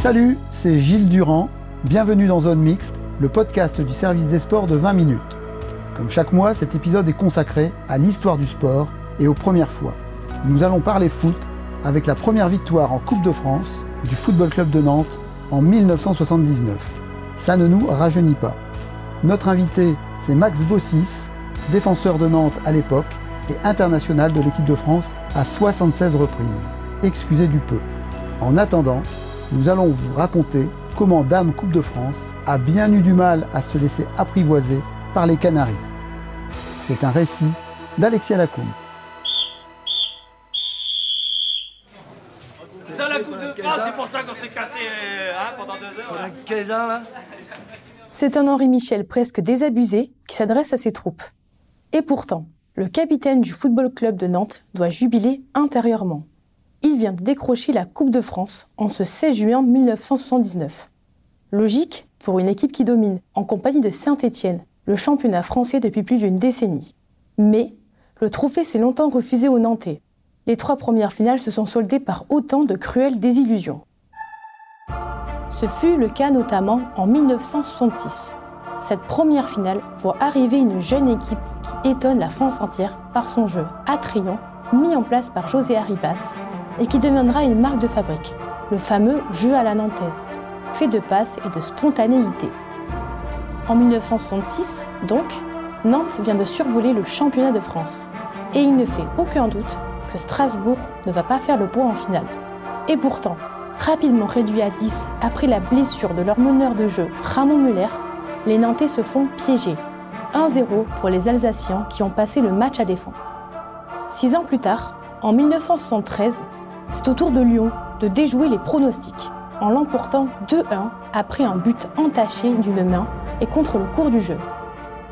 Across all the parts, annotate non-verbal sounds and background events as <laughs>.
Salut, c'est Gilles Durand. Bienvenue dans Zone Mixte, le podcast du service des sports de 20 minutes. Comme chaque mois, cet épisode est consacré à l'histoire du sport et aux premières fois. Nous allons parler foot avec la première victoire en Coupe de France du Football Club de Nantes en 1979. Ça ne nous rajeunit pas. Notre invité, c'est Max Bossis, défenseur de Nantes à l'époque et international de l'équipe de France à 76 reprises. Excusez du peu. En attendant, nous allons vous raconter comment Dame Coupe de France a bien eu du mal à se laisser apprivoiser par les Canaries. C'est un récit d'Alexia Lacombe. C'est ça la Coupe de France, c'est pour ça qu'on s'est cassé euh, hein, pendant deux heures. là. 15 ans là C'est un Henri Michel presque désabusé qui s'adresse à ses troupes. Et pourtant, le capitaine du Football Club de Nantes doit jubiler intérieurement. Il vient de décrocher la Coupe de France en ce 16 juin 1979. Logique pour une équipe qui domine, en compagnie de Saint-Étienne, le championnat français depuis plus d'une décennie. Mais le trophée s'est longtemps refusé aux Nantais. Les trois premières finales se sont soldées par autant de cruelles désillusions. Ce fut le cas notamment en 1966. Cette première finale voit arriver une jeune équipe qui étonne la France entière par son jeu attrayant mis en place par José Arribas et qui deviendra une marque de fabrique, le fameux jeu à la nantaise, fait de passes et de spontanéité. En 1966, donc, Nantes vient de survoler le championnat de France. Et il ne fait aucun doute que Strasbourg ne va pas faire le poids en finale. Et pourtant, rapidement réduit à 10 après la blessure de leur meneur de jeu, Ramon Muller, les Nantais se font piéger. 1-0 pour les Alsaciens qui ont passé le match à défendre. Six ans plus tard, en 1973, c'est au tour de Lyon de déjouer les pronostics en l'emportant 2-1 après un but entaché d'une main et contre le cours du jeu.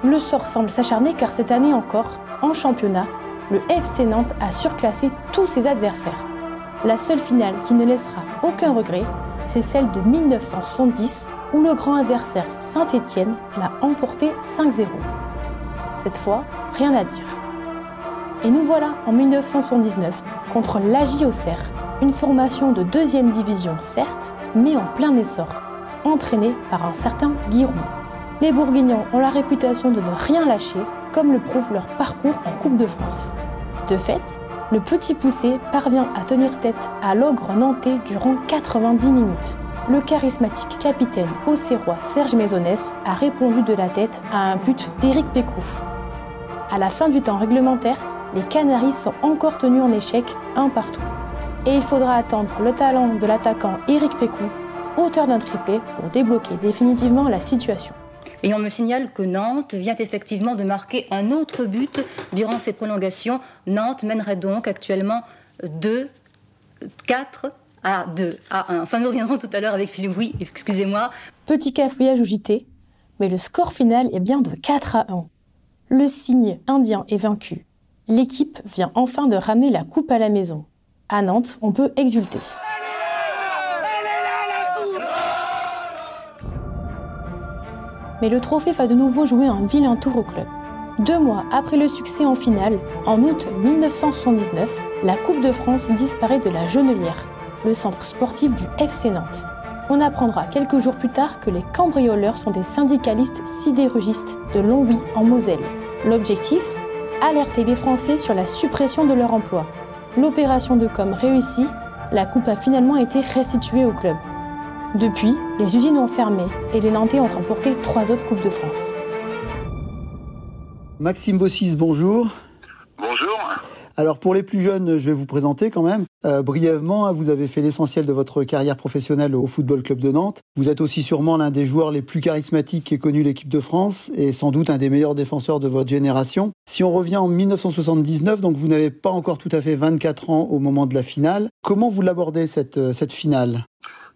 Le sort semble s'acharner car cette année encore, en championnat, le FC Nantes a surclassé tous ses adversaires. La seule finale qui ne laissera aucun regret, c'est celle de 1970 où le grand adversaire Saint-Étienne l'a emporté 5-0. Cette fois, rien à dire. Et nous voilà en 1979 contre l'AJ Auxerre, une formation de deuxième division certes, mais en plein essor, entraînée par un certain Giroud. Les Bourguignons ont la réputation de ne rien lâcher, comme le prouve leur parcours en Coupe de France. De fait, le petit poussé parvient à tenir tête à l'ogre nantais durant 90 minutes. Le charismatique capitaine auxerrois Serge Maisonnès a répondu de la tête à un but d'Éric Pécou. À la fin du temps réglementaire, les Canaries sont encore tenus en échec un partout. Et il faudra attendre le talent de l'attaquant Éric Pécou, auteur d'un triplé, pour débloquer définitivement la situation. Et on me signale que Nantes vient effectivement de marquer un autre but durant ces prolongations. Nantes mènerait donc actuellement 2, 4 à 2 à 1. Enfin, nous reviendrons tout à l'heure avec Philippe. Oui, excusez-moi. Petit cafouillage au JT, mais le score final est bien de 4 à 1. Le signe indien est vaincu. L'équipe vient enfin de ramener la coupe à la maison. À Nantes, on peut exulter. Mais le trophée va de nouveau jouer un vilain tour au club. Deux mois après le succès en finale, en août 1979, la Coupe de France disparaît de la Genelière, le centre sportif du FC Nantes. On apprendra quelques jours plus tard que les cambrioleurs sont des syndicalistes sidérurgistes de Longwy en Moselle. L'objectif? Alerter les Français sur la suppression de leur emploi. L'opération de com réussie, la coupe a finalement été restituée au club. Depuis, les usines ont fermé et les Nantais ont remporté trois autres Coupes de France. Maxime Bossis, bonjour. Bonjour. Alors pour les plus jeunes, je vais vous présenter quand même euh, brièvement. Hein, vous avez fait l'essentiel de votre carrière professionnelle au Football Club de Nantes. Vous êtes aussi sûrement l'un des joueurs les plus charismatiques qu'ait connu l'équipe de France et sans doute un des meilleurs défenseurs de votre génération. Si on revient en 1979, donc vous n'avez pas encore tout à fait 24 ans au moment de la finale. Comment vous l'abordez cette euh, cette finale?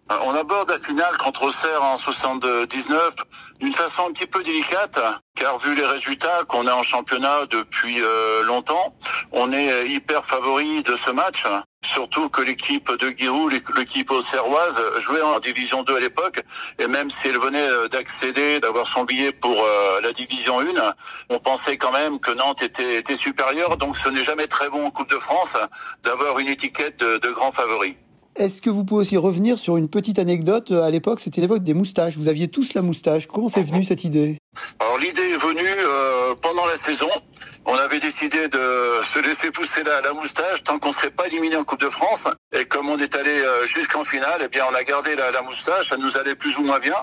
On aborde la finale contre Auxerre en 79 d'une façon un petit peu délicate, car vu les résultats qu'on a en championnat depuis euh, longtemps, on est hyper favori de ce match. Surtout que l'équipe de Giroud, l'équipe auxerroise, jouait en division 2 à l'époque, et même si elle venait euh, d'accéder, d'avoir son billet pour la division 1, on pensait quand même que Nantes était, était supérieure, donc ce n'est jamais très bon en Coupe de France d'avoir une étiquette de, de grand favori. Est-ce que vous pouvez aussi revenir sur une petite anecdote À l'époque, c'était l'époque des moustaches. Vous aviez tous la moustache. Comment c'est venu cette idée? Alors l'idée est venue euh, pendant la saison. On avait décidé de se laisser pousser la, moustache tant qu'on ne serait pas éliminé en Coupe de France. Et comme on est allé euh, jusqu'en finale, eh bien on a gardé la, moustache. Ça nous allait plus ou moins bien.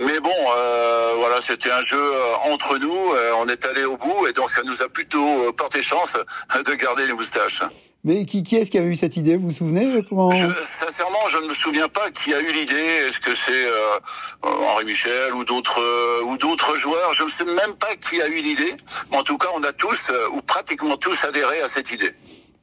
Mais bon, euh, voilà, c'était un jeu euh, entre nous. on est allé au bout et donc ça nous a plutôt porté chance de garder les moustaches. Mais qui, qui est-ce qui avait eu cette idée Vous vous souvenez comment... je, Sincèrement, je ne me souviens pas qui a eu l'idée. Est-ce que c'est euh, Henri Michel ou d'autres euh, ou d'autres joueurs? Je ne sais même pas qui a eu l'idée. Mais en tout cas, on a tous euh, ou pratiquement tous adhéré à cette idée.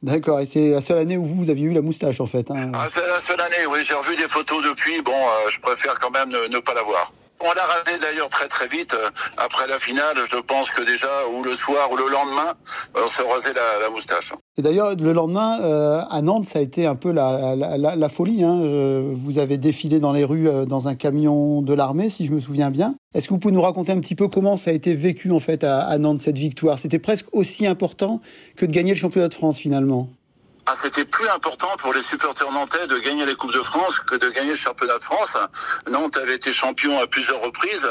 D'accord, et c'est la seule année où vous, vous aviez eu la moustache en fait. Hein. Ah, c'est la seule année, oui. J'ai revu des photos depuis. Bon, euh, je préfère quand même ne, ne pas l'avoir. On l'a rasé d'ailleurs très très vite euh, après la finale. Je pense que déjà ou le soir ou le lendemain, on s'est rasé la, la, moustache. Et d'ailleurs le lendemain euh, à Nantes, ça a été un peu la, folie. Hein. Euh, vous avez défilé dans les rues euh, dans un camion de l'armée, si je me souviens bien. Est-ce que vous pouvez nous raconter un petit peu comment ça a été vécu en fait à, à Nantes cette victoire? C'était presque aussi important que de gagner le championnat de France finalement. Ah, c'était plus important pour les supporters nantais de gagner les Coupes de France que de gagner le championnat de France. Nantes avait été champion à plusieurs reprises,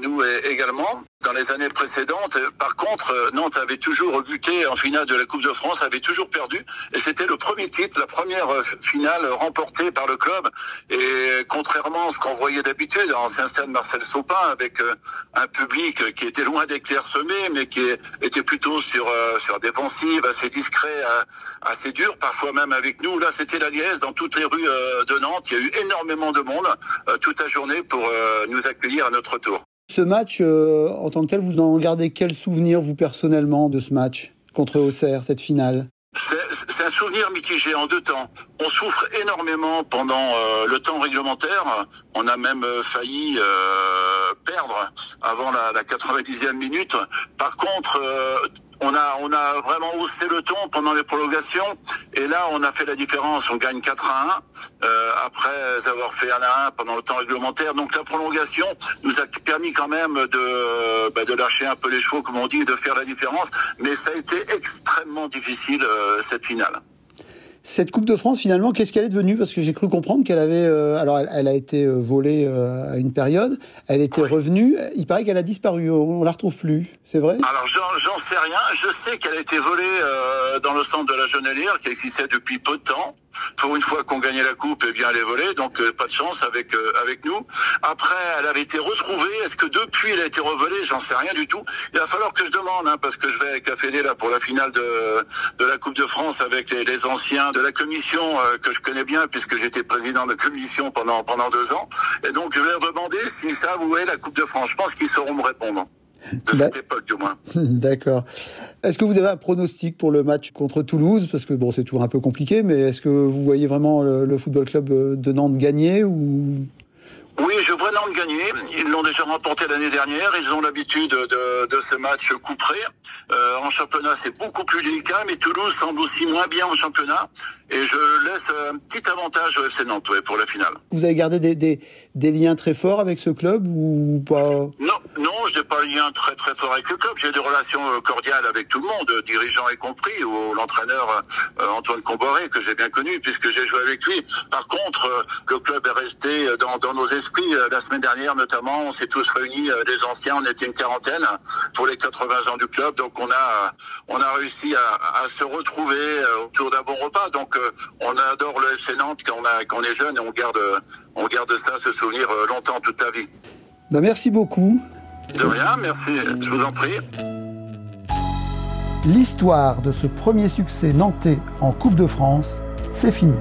nous également dans les années précédentes. Par contre, Nantes avait toujours rebuté en finale de la Coupe de France, avait toujours perdu. Et c'était le premier titre, la première finale remportée par le club. Et contrairement à ce qu'on voyait d'habitude l'ancien stade Marcel Sopin, avec euh, un public qui était loin d'être mais qui était plutôt sur, euh, sur défensive, assez discret, euh, assez dur, parfois même avec nous. Là, c'était la liesse dans toutes les rues de Nantes. Il y a eu énormément de monde toute la journée pour nous accueillir à notre tour. Ce match, euh, en tant que tel, vous en gardez quel souvenir, vous personnellement, de ce match contre Auxerre, cette finale? C'est un souvenir mitigé en deux temps. On souffre énormément pendant euh, le temps réglementaire. On a même euh, failli perdre avant la 90e minute. Par contre, on a, on a vraiment haussé le ton pendant les prolongations. Et là, on a fait la différence. On gagne 4 à 1 euh, après avoir fait 1 à 1 pendant le temps réglementaire. Donc la prolongation nous a permis quand même de, bah, de lâcher un peu les chevaux, comme on dit, de faire la différence. Mais ça a été extrêmement difficile euh, cette finale. Cette Coupe de France, finalement, qu'est-ce qu'elle est devenue? Parce que j'ai cru comprendre qu'elle avait... Euh, alors, elle, elle, a été euh, volée euh, à une période, elle était oui. revenue, il paraît qu'elle a disparu, on, la retrouve plus, c'est vrai? Alors, j'en sais rien, je sais qu'elle a été volée euh, dans le centre de la Genelière, qui existait depuis peu de temps. Pour une fois qu'on gagnait la coupe, eh bien, elle est volée, donc euh, pas de chance avec euh, avec nous. Après, elle avait été retrouvée. Est-ce que depuis, elle a été revolée? J'en sais rien du tout. Il va falloir que je demande, hein, parce que je vais avec la Fédé là pour la finale de de la Coupe de France avec les, les anciens de la commission euh, que je connais bien, puisque j'étais président de commission pendant pendant deux ans. Et donc, je vais leur demander s'ils savent où est la Coupe de France. Je pense qu'ils sauront me répondre de cette époque du moins. <laughs> D'accord. Est-ce que vous avez un pronostic pour le match contre Toulouse? Parce que bon, c'est toujours un peu compliqué, mais est-ce que vous voyez vraiment le, le football club de Nantes gagner ou? Oui, je vois Nantes gagner. Ils l'ont déjà remporté l'année dernière. Ils ont l'habitude de, de, ce match couperé. Euh, en championnat, c'est beaucoup plus délicat, mais Toulouse semble aussi moins bien en championnat. Et je laisse un petit avantage au FC Nantes ouais, pour la finale. Vous avez gardé des, des, des, liens très forts avec ce club ou pas? Pas un lien très très fort avec le club. J'ai des relations euh, cordiales avec tout le monde, dirigeants y compris, ou l'entraîneur euh, Antoine Comboré, que j'ai bien connu puisque j'ai joué avec lui. Par contre, euh, le club est resté dans, dans nos esprits la semaine dernière notamment, on s'est tous réunis, les anciens, on était une quarantaine pour les 80 ans du club, donc on a on a réussi à, se retrouver autour d'un bon repas. Donc on adore le FC Nantes quand on quand on est jeune et on garde on garde ça, ce souvenir longtemps toute ta vie. Ben merci beaucoup. De rien, merci, je vous en prie. L'histoire de ce premier succès nantais en Coupe de France, c'est fini.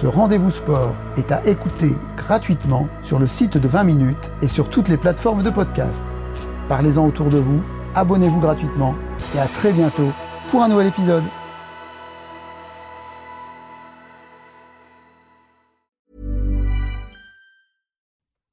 Ce rendez-vous sport est à écouter gratuitement sur le site de 20 minutes et sur toutes les plateformes de podcast. Parlez-en autour de vous, abonnez-vous gratuitement et à très bientôt pour un nouvel épisode.